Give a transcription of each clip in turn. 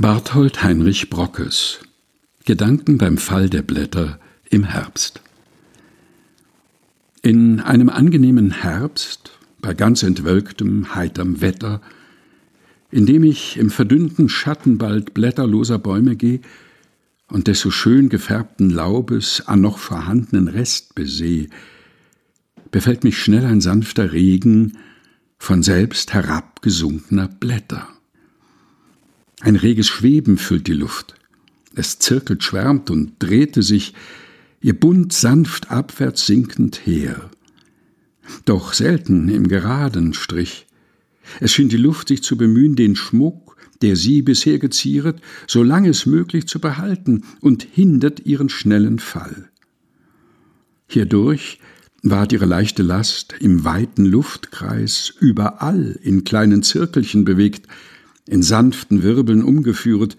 Barthold Heinrich Brockes Gedanken beim Fall der Blätter im Herbst In einem angenehmen Herbst, bei ganz entwölktem, heiterm Wetter, indem ich im verdünnten Schatten bald blätterloser Bäume gehe und des so schön gefärbten Laubes an noch vorhandenen Rest beseh, befällt mich schnell ein sanfter Regen von selbst herabgesunkener Blätter. Ein reges Schweben füllt die Luft. Es zirkelt, schwärmt und drehte sich, ihr Bund sanft abwärts sinkend her. Doch selten im geraden Strich. Es schien die Luft sich zu bemühen, den Schmuck, der sie bisher gezieret, so lang es möglich zu behalten und hindert ihren schnellen Fall. Hierdurch ward ihre leichte Last im weiten Luftkreis überall in kleinen Zirkelchen bewegt, in sanften Wirbeln umgeführet,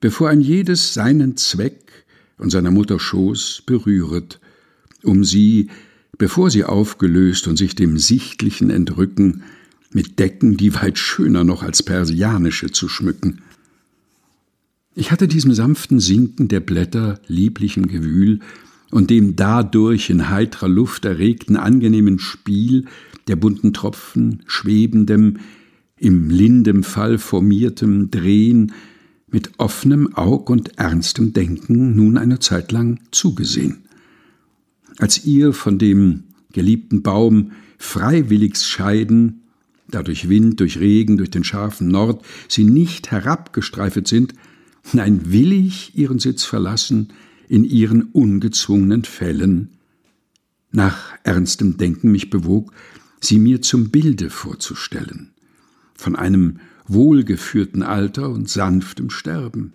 bevor ein jedes seinen Zweck und seiner Mutter Schoß berühret, um sie, bevor sie aufgelöst und sich dem Sichtlichen entrücken, mit Decken, die weit schöner noch als persianische zu schmücken. Ich hatte diesem sanften Sinken der Blätter lieblichem Gewühl und dem dadurch in heitrer Luft erregten angenehmen Spiel der bunten Tropfen, schwebendem, im lindem Fall formiertem Drehen mit offenem Aug und ernstem Denken nun eine Zeit lang zugesehen. Als ihr von dem geliebten Baum freiwilligst scheiden, da durch Wind, durch Regen, durch den scharfen Nord sie nicht herabgestreifet sind, nein willig ihren Sitz verlassen in ihren ungezwungenen Fällen, nach ernstem Denken mich bewog, sie mir zum Bilde vorzustellen von einem wohlgeführten Alter und sanftem Sterben.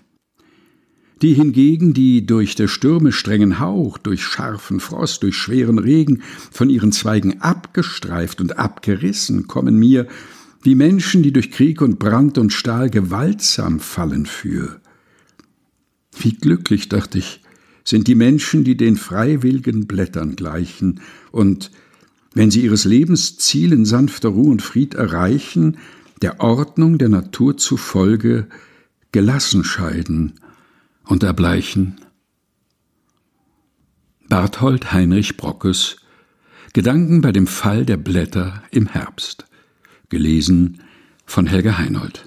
Die hingegen, die durch der Stürme strengen Hauch, durch scharfen Frost, durch schweren Regen von ihren Zweigen abgestreift und abgerissen, kommen mir wie Menschen, die durch Krieg und Brand und Stahl gewaltsam fallen für. Wie glücklich, dachte ich, sind die Menschen, die den freiwilligen Blättern gleichen und, wenn sie ihres Lebens Ziel in sanfter Ruhe und Fried erreichen, der Ordnung der Natur zufolge gelassen scheiden und erbleichen. Barthold Heinrich Brockes Gedanken bei dem Fall der Blätter im Herbst. Gelesen von Helga Heinold.